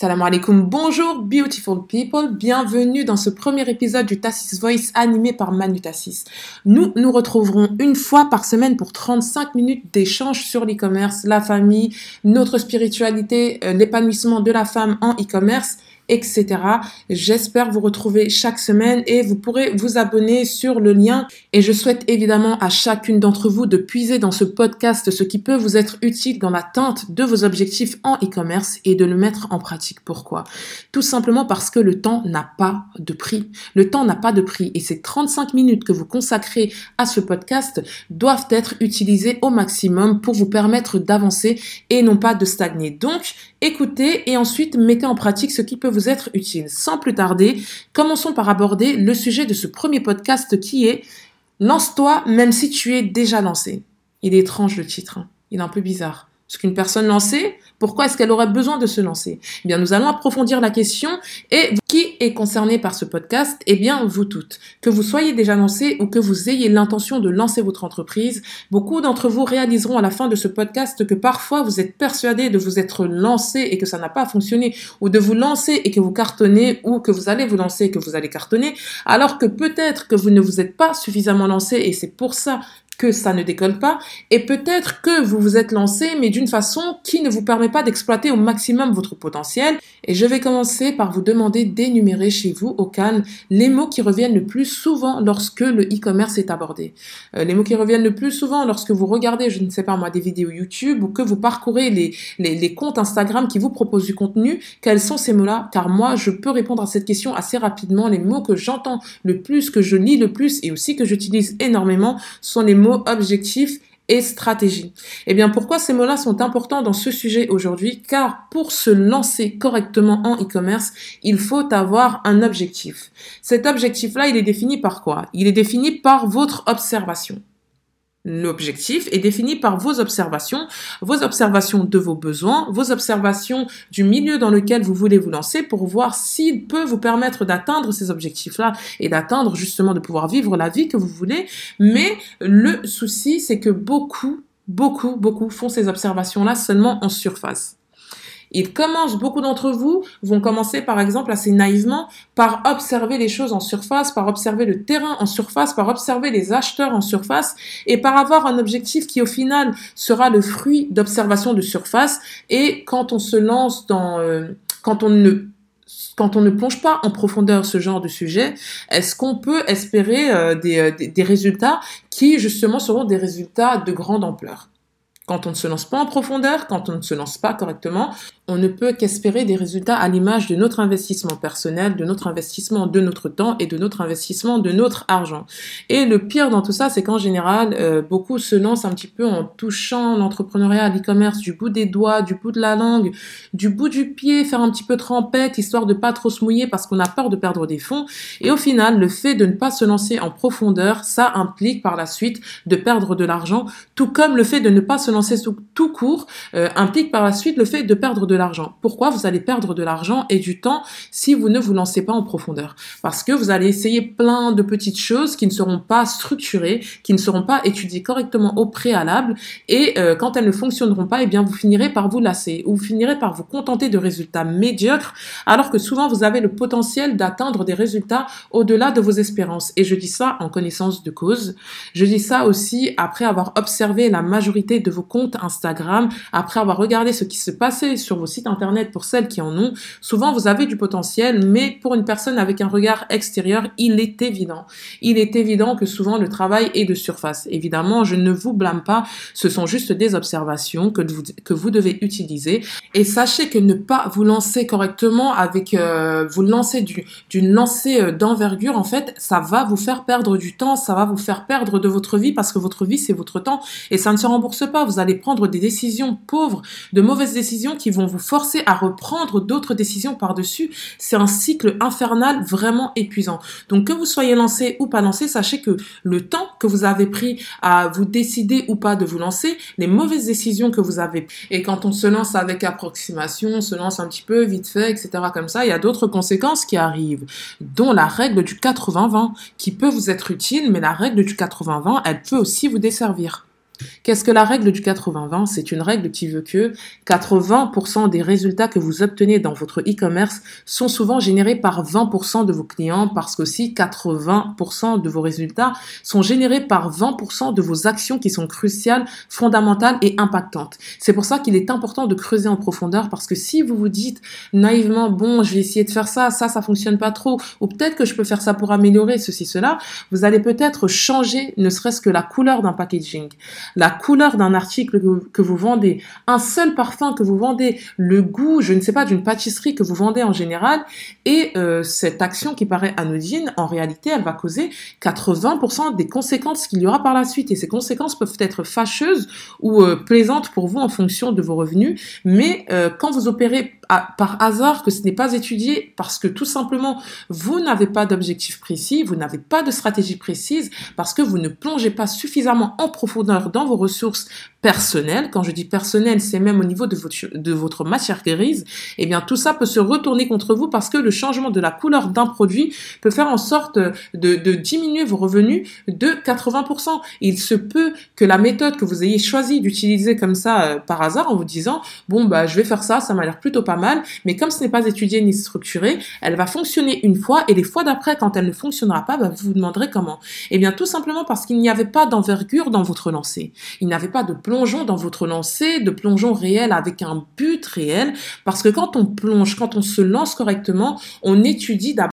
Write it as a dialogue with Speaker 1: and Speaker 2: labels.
Speaker 1: Salam alaikum, bonjour beautiful people, bienvenue dans ce premier épisode du Tassis Voice animé par Manu Tassis. Nous nous retrouverons une fois par semaine pour 35 minutes d'échange sur l'e-commerce, la famille, notre spiritualité, euh, l'épanouissement de la femme en e-commerce etc. J'espère vous retrouver chaque semaine et vous pourrez vous abonner sur le lien. Et je souhaite évidemment à chacune d'entre vous de puiser dans ce podcast ce qui peut vous être utile dans l'atteinte de vos objectifs en e-commerce et de le mettre en pratique. Pourquoi? Tout simplement parce que le temps n'a pas de prix. Le temps n'a pas de prix et ces 35 minutes que vous consacrez à ce podcast doivent être utilisées au maximum pour vous permettre d'avancer et non pas de stagner. Donc, écoutez et ensuite mettez en pratique ce qui peut vous être utile. Sans plus tarder, commençons par aborder le sujet de ce premier podcast qui est Lance-toi même si tu es déjà lancé. Il est étrange le titre, hein. il est un peu bizarre. Ce qu'une personne lancée, pourquoi est-ce qu'elle aurait besoin de se lancer? Eh bien, nous allons approfondir la question et qui est concerné par ce podcast Eh bien, vous toutes. Que vous soyez déjà lancé ou que vous ayez l'intention de lancer votre entreprise, beaucoup d'entre vous réaliseront à la fin de ce podcast que parfois vous êtes persuadé de vous être lancé et que ça n'a pas fonctionné, ou de vous lancer et que vous cartonnez, ou que vous allez vous lancer et que vous allez cartonner, alors que peut-être que vous ne vous êtes pas suffisamment lancé et c'est pour ça que ça ne décolle pas, et peut-être que vous vous êtes lancé, mais d'une façon qui ne vous permet pas d'exploiter au maximum votre potentiel. Et je vais commencer par vous demander d'énumérer chez vous, au calme, les mots qui reviennent le plus souvent lorsque le e-commerce est abordé. Euh, les mots qui reviennent le plus souvent lorsque vous regardez, je ne sais pas moi, des vidéos YouTube ou que vous parcourez les, les, les comptes Instagram qui vous proposent du contenu, quels sont ces mots-là? Car moi, je peux répondre à cette question assez rapidement. Les mots que j'entends le plus, que je lis le plus et aussi que j'utilise énormément sont les mots objectif et stratégie. Eh bien, pourquoi ces mots-là sont importants dans ce sujet aujourd'hui? Car pour se lancer correctement en e-commerce, il faut avoir un objectif. Cet objectif-là, il est défini par quoi? Il est défini par votre observation. L'objectif est défini par vos observations, vos observations de vos besoins, vos observations du milieu dans lequel vous voulez vous lancer pour voir s'il peut vous permettre d'atteindre ces objectifs-là et d'atteindre justement de pouvoir vivre la vie que vous voulez. Mais le souci, c'est que beaucoup, beaucoup, beaucoup font ces observations-là seulement en surface. Ils commencent, beaucoup d'entre vous vont commencer par exemple assez naïvement par observer les choses en surface, par observer le terrain en surface, par observer les acheteurs en surface et par avoir un objectif qui au final sera le fruit d'observation de surface. Et quand on se lance dans, euh, quand on ne quand on ne plonge pas en profondeur ce genre de sujet, est-ce qu'on peut espérer euh, des, euh, des résultats qui justement seront des résultats de grande ampleur? Quand on ne se lance pas en profondeur, quand on ne se lance pas correctement, on ne peut qu'espérer des résultats à l'image de notre investissement personnel, de notre investissement de notre temps et de notre investissement de notre argent. Et le pire dans tout ça, c'est qu'en général, euh, beaucoup se lancent un petit peu en touchant l'entrepreneuriat, l'e-commerce du bout des doigts, du bout de la langue, du bout du pied, faire un petit peu trempette, histoire de pas trop se mouiller parce qu'on a peur de perdre des fonds. Et au final, le fait de ne pas se lancer en profondeur, ça implique par la suite de perdre de l'argent, tout comme le fait de ne pas se lancer tout court euh, implique par la suite le fait de perdre de l'argent. Pourquoi vous allez perdre de l'argent et du temps si vous ne vous lancez pas en profondeur? Parce que vous allez essayer plein de petites choses qui ne seront pas structurées, qui ne seront pas étudiées correctement au préalable et euh, quand elles ne fonctionneront pas, eh bien vous finirez par vous lasser ou vous finirez par vous contenter de résultats médiocres alors que souvent vous avez le potentiel d'atteindre des résultats au-delà de vos espérances. Et je dis ça en connaissance de cause. Je dis ça aussi après avoir observé la majorité de vos comptes Instagram, après avoir regardé ce qui se passait sur vos site internet pour celles qui en ont, souvent vous avez du potentiel, mais pour une personne avec un regard extérieur, il est évident. Il est évident que souvent le travail est de surface. Évidemment, je ne vous blâme pas, ce sont juste des observations que vous, que vous devez utiliser. Et sachez que ne pas vous lancer correctement avec, euh, vous lancer d'une lancée euh, d'envergure, en fait, ça va vous faire perdre du temps, ça va vous faire perdre de votre vie parce que votre vie, c'est votre temps et ça ne se rembourse pas. Vous allez prendre des décisions pauvres, de mauvaises décisions qui vont vous forcer à reprendre d'autres décisions par-dessus. C'est un cycle infernal vraiment épuisant. Donc que vous soyez lancé ou pas lancé, sachez que le temps que vous avez pris à vous décider ou pas de vous lancer, les mauvaises décisions que vous avez, et quand on se lance avec approximation, on se lance un petit peu vite fait, etc. comme ça, il y a d'autres conséquences qui arrivent, dont la règle du 80-20, qui peut vous être utile, mais la règle du 80-20, elle peut aussi vous desservir. Qu'est-ce que la règle du 80-20 C'est une règle qui veut que 80% des résultats que vous obtenez dans votre e-commerce sont souvent générés par 20% de vos clients parce qu'aussi 80% de vos résultats sont générés par 20% de vos actions qui sont cruciales, fondamentales et impactantes. C'est pour ça qu'il est important de creuser en profondeur parce que si vous vous dites naïvement, bon, je vais essayer de faire ça, ça, ça fonctionne pas trop, ou peut-être que je peux faire ça pour améliorer ceci, cela, vous allez peut-être changer ne serait-ce que la couleur d'un packaging la couleur d'un article que vous, vendez, un seul parfum que vous vendez, le goût, je ne sais pas, d'une pâtisserie que vous vendez en général, et euh, cette action qui paraît anodine, en réalité, elle va causer 80% des conséquences qu'il y aura par la suite. Et ces conséquences peuvent être fâcheuses ou euh, plaisantes pour vous en fonction de vos revenus, mais euh, quand vous opérez par hasard que ce n'est pas étudié parce que tout simplement vous n'avez pas d'objectif précis, vous n'avez pas de stratégie précise parce que vous ne plongez pas suffisamment en profondeur dans vos ressources personnelles. Quand je dis personnel, c'est même au niveau de votre, matière grise. Eh bien, tout ça peut se retourner contre vous parce que le changement de la couleur d'un produit peut faire en sorte de, diminuer vos revenus de 80%. Il se peut que la méthode que vous ayez choisi d'utiliser comme ça euh, par hasard en vous disant, bon, bah, je vais faire ça, ça m'a l'air plutôt pas mal, mais comme ce n'est pas étudié ni structuré, elle va fonctionner une fois et les fois d'après, quand elle ne fonctionnera pas, bah, vous vous demanderez comment. Eh bien, tout simplement parce qu'il n'y avait pas d'envergure dans votre lancée. Il n'y avait pas de plongeon dans votre lancée, de plongeon réel avec un but réel, parce que quand on plonge, quand on se lance correctement, on étudie d'abord